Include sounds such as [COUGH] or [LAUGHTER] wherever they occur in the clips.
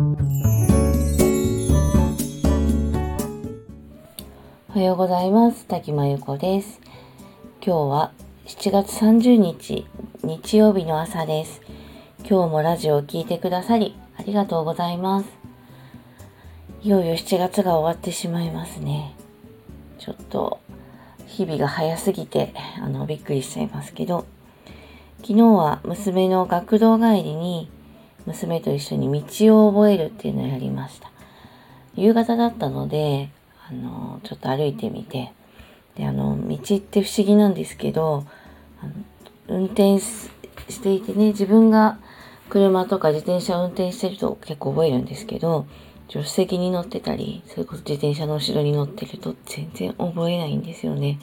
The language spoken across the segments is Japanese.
おはようございます。滝真由子です。今日は7月30日日曜日の朝です。今日もラジオを聴いてくださりありがとうございます。いよいよ7月が終わってしまいますね。ちょっと日々が早すぎてあのびっくりしちゃいますけど。昨日は娘の学童帰りに娘と一緒に道を覚えるっていうのをやりました。夕方だったのであのちょっと歩いてみてであの道って不思議なんですけどあの運転していてね自分が車とか自転車を運転してると結構覚えるんですけど助手席に乗ってたりそれこそ自転車の後ろに乗ってると全然覚えないんですよね。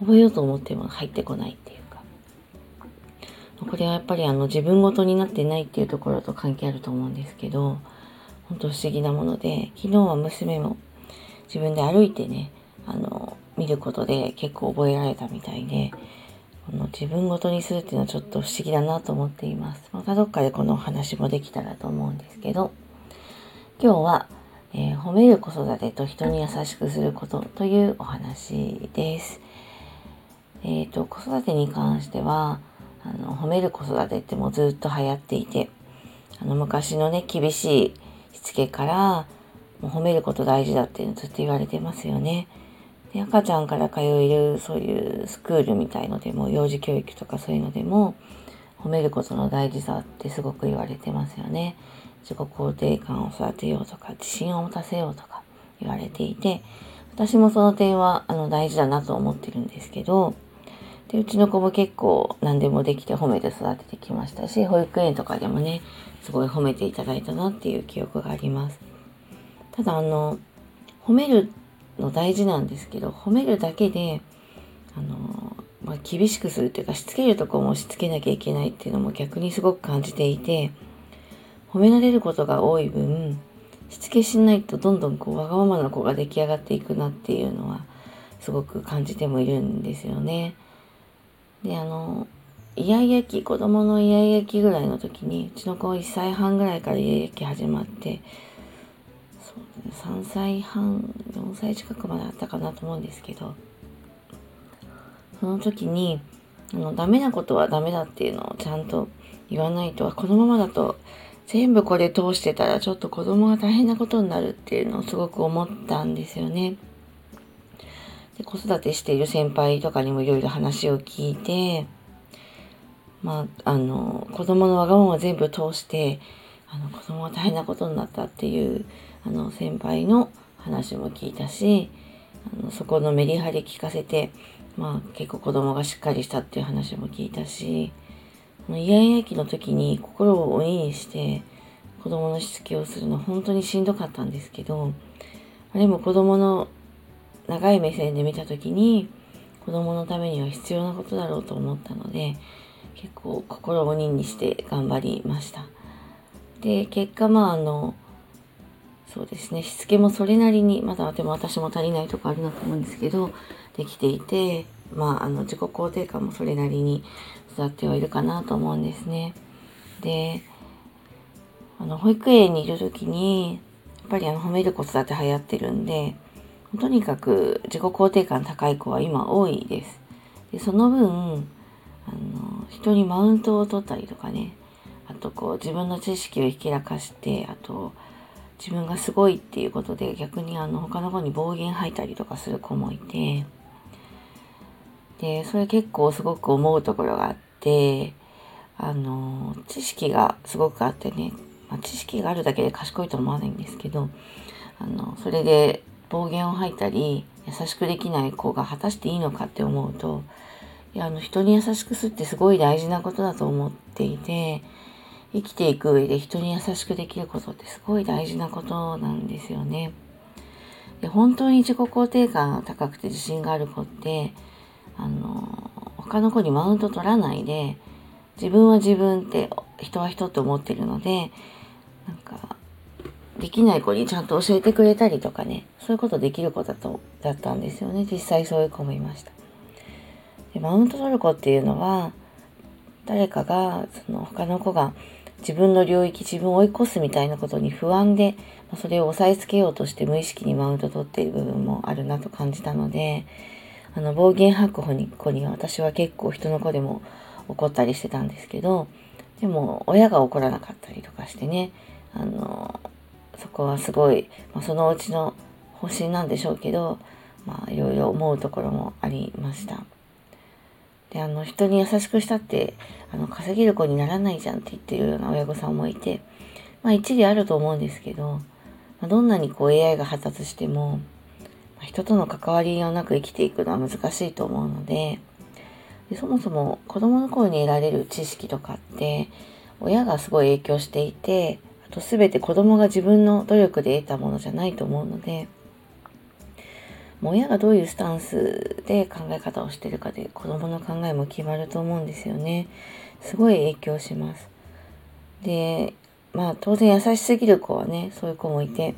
覚えようと思っても入ってこないっていう。これはやっぱりあの自分ごとになってないっていうところと関係あると思うんですけど本当不思議なもので昨日は娘も自分で歩いてね、あの、見ることで結構覚えられたみたいで、この自分ごとにするっていうのはちょっと不思議だなと思っています。またどっかでこのお話もできたらと思うんですけど、今日は、えー、褒める子育てと人に優しくすることというお話です。えっ、ー、と、子育てに関しては、あの、褒める子育てってもうずっと流行っていて、あの、昔のね、厳しいしつけから、もう褒めること大事だっていうのずっと言われてますよね。で赤ちゃんから通えるそういうスクールみたいのでも幼児教育とかそういうのでも褒めることの大事さってすごく言われてますよね。自己肯定感を育てようとか自信を持たせようとか言われていて私もその点はあの大事だなと思ってるんですけどでうちの子も結構何でもできて褒めて育ててきましたし保育園とかでもねすごい褒めていただいたなっていう記憶があります。ただあの褒めるの大事なんですけど褒めるだけであの、まあ、厳しくするっていうかしつけるとこもしつけなきゃいけないっていうのも逆にすごく感じていて褒められることが多い分しつけしないとどんどんこうわがままな子が出来上がっていくなっていうのはすごく感じてもいるんですよね。であのイヤイヤ期子供のイヤイヤ期ぐらいの時にうちの子1歳半ぐらいからイヤイヤ期始まってそう、ね3歳半4歳近くまであったかなと思うんですけどその時にあのダメなことはダメだっていうのをちゃんと言わないとこのままだと全部これ通してたらちょっと子供が大変なことになるっていうのをすごく思ったんですよね。で子育てしている先輩とかにもいろいろ話を聞いてまああの子供のわがまま全部通してあの子供が大変なことになったっていうあの先輩の話も聞いたしあのそこのメリハリ聞かせて、まあ、結構子供がしっかりしたっていう話も聞いたしイヤイヤ期の時に心を鬼にして子供のしつけをするの本当にしんどかったんですけどでも子供の長い目線で見た時に子供のためには必要なことだろうと思ったので結構心を鬼にして頑張りました。で結果まああのそうですねしつけもそれなりにまだでも私も足りないとこあるなと思うんですけどできていてまああの自己肯定感もそれなりに育ってはいるかなと思うんですね。であの保育園にいる時にやっぱりあの褒める子育て流行ってるんでとにかく自己肯定感高い子は今多いです。でその分あの人にマウントを取ったりとかね。あとこう自分の知識をひけらかしてあと自分がすごいっていうことで逆にあの他の子に暴言吐いたりとかする子もいて。でそれ結構すごく思うところがあってあの知識がすごくあってね、まあ、知識があるだけで賢いと思わないんですけどあのそれで暴言を吐いたり優しくできない子が果たしていいのかって思うといやあの人に優しくすってすごい大事なことだと思っていて生きていく上で人に優しくできることってすごい大事なことなんですよね。で本当に自己肯定感が高くて自信がある子ってあの他の子にマウント取らないで自分は自分って人は人って思ってるのでなんかできない子にちゃんと教えてくれたりとかねそういうことできる子だとだったんですよね実際そういう子もいました。でマウント取る子っていうのは誰かがその他の子が自分の領域、自分を追い越すみたいなことに不安で、それを押さえつけようとして無意識にマウント取っている部分もあるなと感じたので、あの、暴言吐く子に子には私は結構人の子でも怒ったりしてたんですけど、でも親が怒らなかったりとかしてね、あの、そこはすごい、まあ、そのうちの方針なんでしょうけど、まあいろいろ思うところもありました。で、あの、人に優しくしたって、あの、稼げる子にならないじゃんって言ってるような親御さんもいて、まあ一理あると思うんですけど、まあ、どんなにこう AI が発達しても、まあ、人との関わりをなく生きていくのは難しいと思うので、でそもそも子供の頃に得られる知識とかって、親がすごい影響していて、あと全て子供が自分の努力で得たものじゃないと思うので、もう親がどういうスタンスで考え方をしてるかで子供の考えも決まると思うんですよね。すごい影響します。で、まあ当然優しすぎる子はね、そういう子もいて、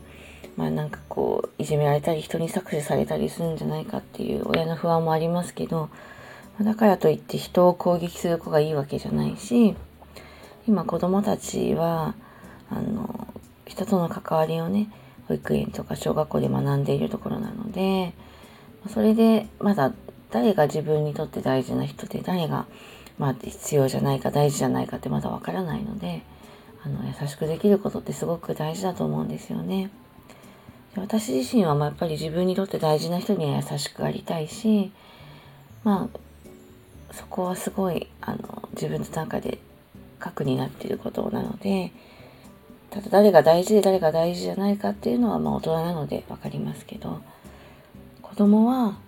まあなんかこう、いじめられたり人に搾取されたりするんじゃないかっていう親の不安もありますけど、だからといって人を攻撃する子がいいわけじゃないし、今子供たちは、あの、人との関わりをね、保育園とか小学校で学んでいるところなのでそれでまだ誰が自分にとって大事な人で誰がまあ必要じゃないか大事じゃないかってまだわからないのであの優しくできることってすごく大事だと思うんですよね。で私自身はまあやっぱり自分にとって大事な人には優しくありたいしまあそこはすごいあの自分の中で核になっていることなのでただ誰が大事で誰が大事じゃないかっていうのはまあ大人なので分かりますけど子供は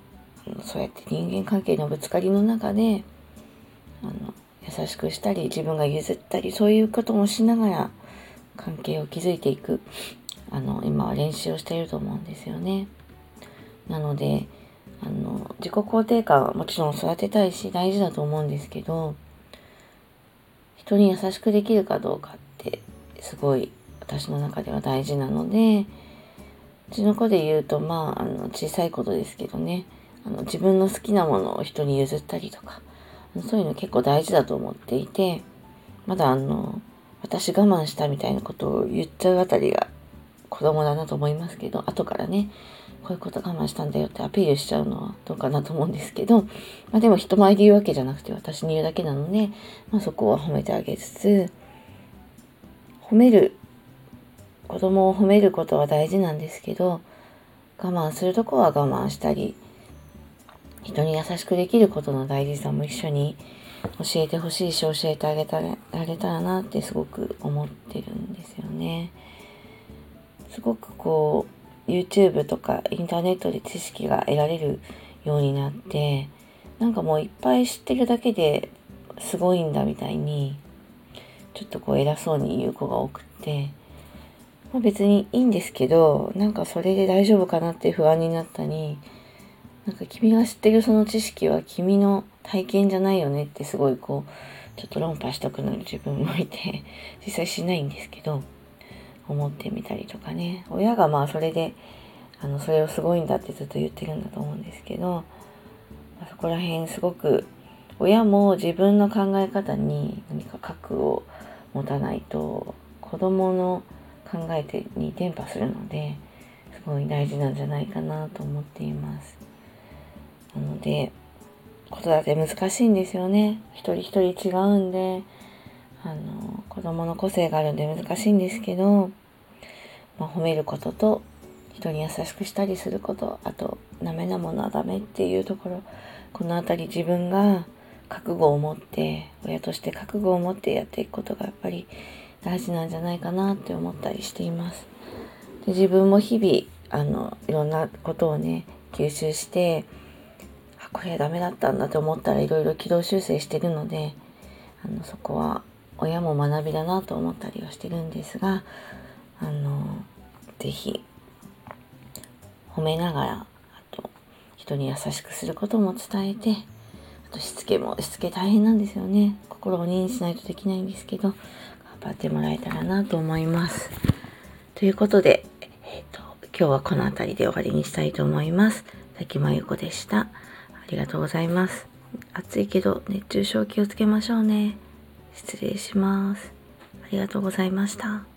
そうやって人間関係のぶつかりの中であの優しくしたり自分が譲ったりそういうこともしながら関係を築いていくあの今は練習をしていると思うんですよね。なのであの自己肯定感はもちろん育てたいし大事だと思うんですけど人に優しくできるかどうかすごい私の中では大事なのでうちの子で言うとまああの小さいことですけどね。あの自分の好きなものを人に譲ったりとかそういうの結構大事だと思っていてまだあの私我慢したみたいなことを言っちゃうあたりが子供だなと思いますけど後からねこういうこと我慢したんだよってアピールしちゃうのはどうかなと思うんですけど、まあ、でも人前で言うわけじゃなくて私に言うだけなので、まあ、そこは褒めてあげつつ褒める子供を褒めることは大事なんですけど我慢するとこは我慢したり人に優しくできることの大事さも一緒に教えてほしいし教えてあげたらあげたらなってすごく思ってるんですよね。すごくこう YouTube とかインターネットで知識が得られるようになってなんかもういっぱい知ってるだけですごいんだみたいにちょっとこう偉そうに言う子が多くて、まあ、別にいいんですけどなんかそれで大丈夫かなって不安になったりなんか君が知ってるその知識は君の体験じゃないよねってすごいこうちょっと論破したくなる自分もいて [LAUGHS] 実際しないんですけど思ってみたりとかね。親がまあそれであのそれをすごいんだってずっと言ってるんだと思うんですけど、まあ、そこら辺すごく親も自分の考え方に何か核を持たないと子供の考えてに伝播するのですごい大事なんじゃないかなと思っています。なので子育て難しいんですよね。一人一人違うんで、あの、子供の個性があるんで難しいんですけど、まあ、褒めることと、人に優しくしたりすること、あと、ダメなものはダメっていうところ、このあたり自分が覚悟を持って親として覚悟を持ってやっていくことがやっぱり大事なんじゃないかなって思ったりしています。で自分も日々あのいろんなことをね吸収してあこれダメだったんだと思ったらいろいろ軌道修正してるのであのそこは親も学びだなと思ったりはしてるんですがあの是非褒めながらあと人に優しくすることも伝えてとしつけもしつけ大変なんですよね。心を鬼にしないとできないんですけど頑張ってもらえたらなと思います。ということで、えーと、今日はこの辺りで終わりにしたいと思います。滝真由子でした。ありがとうございます。暑いけど熱中症気をつけましょうね。失礼します。ありがとうございました。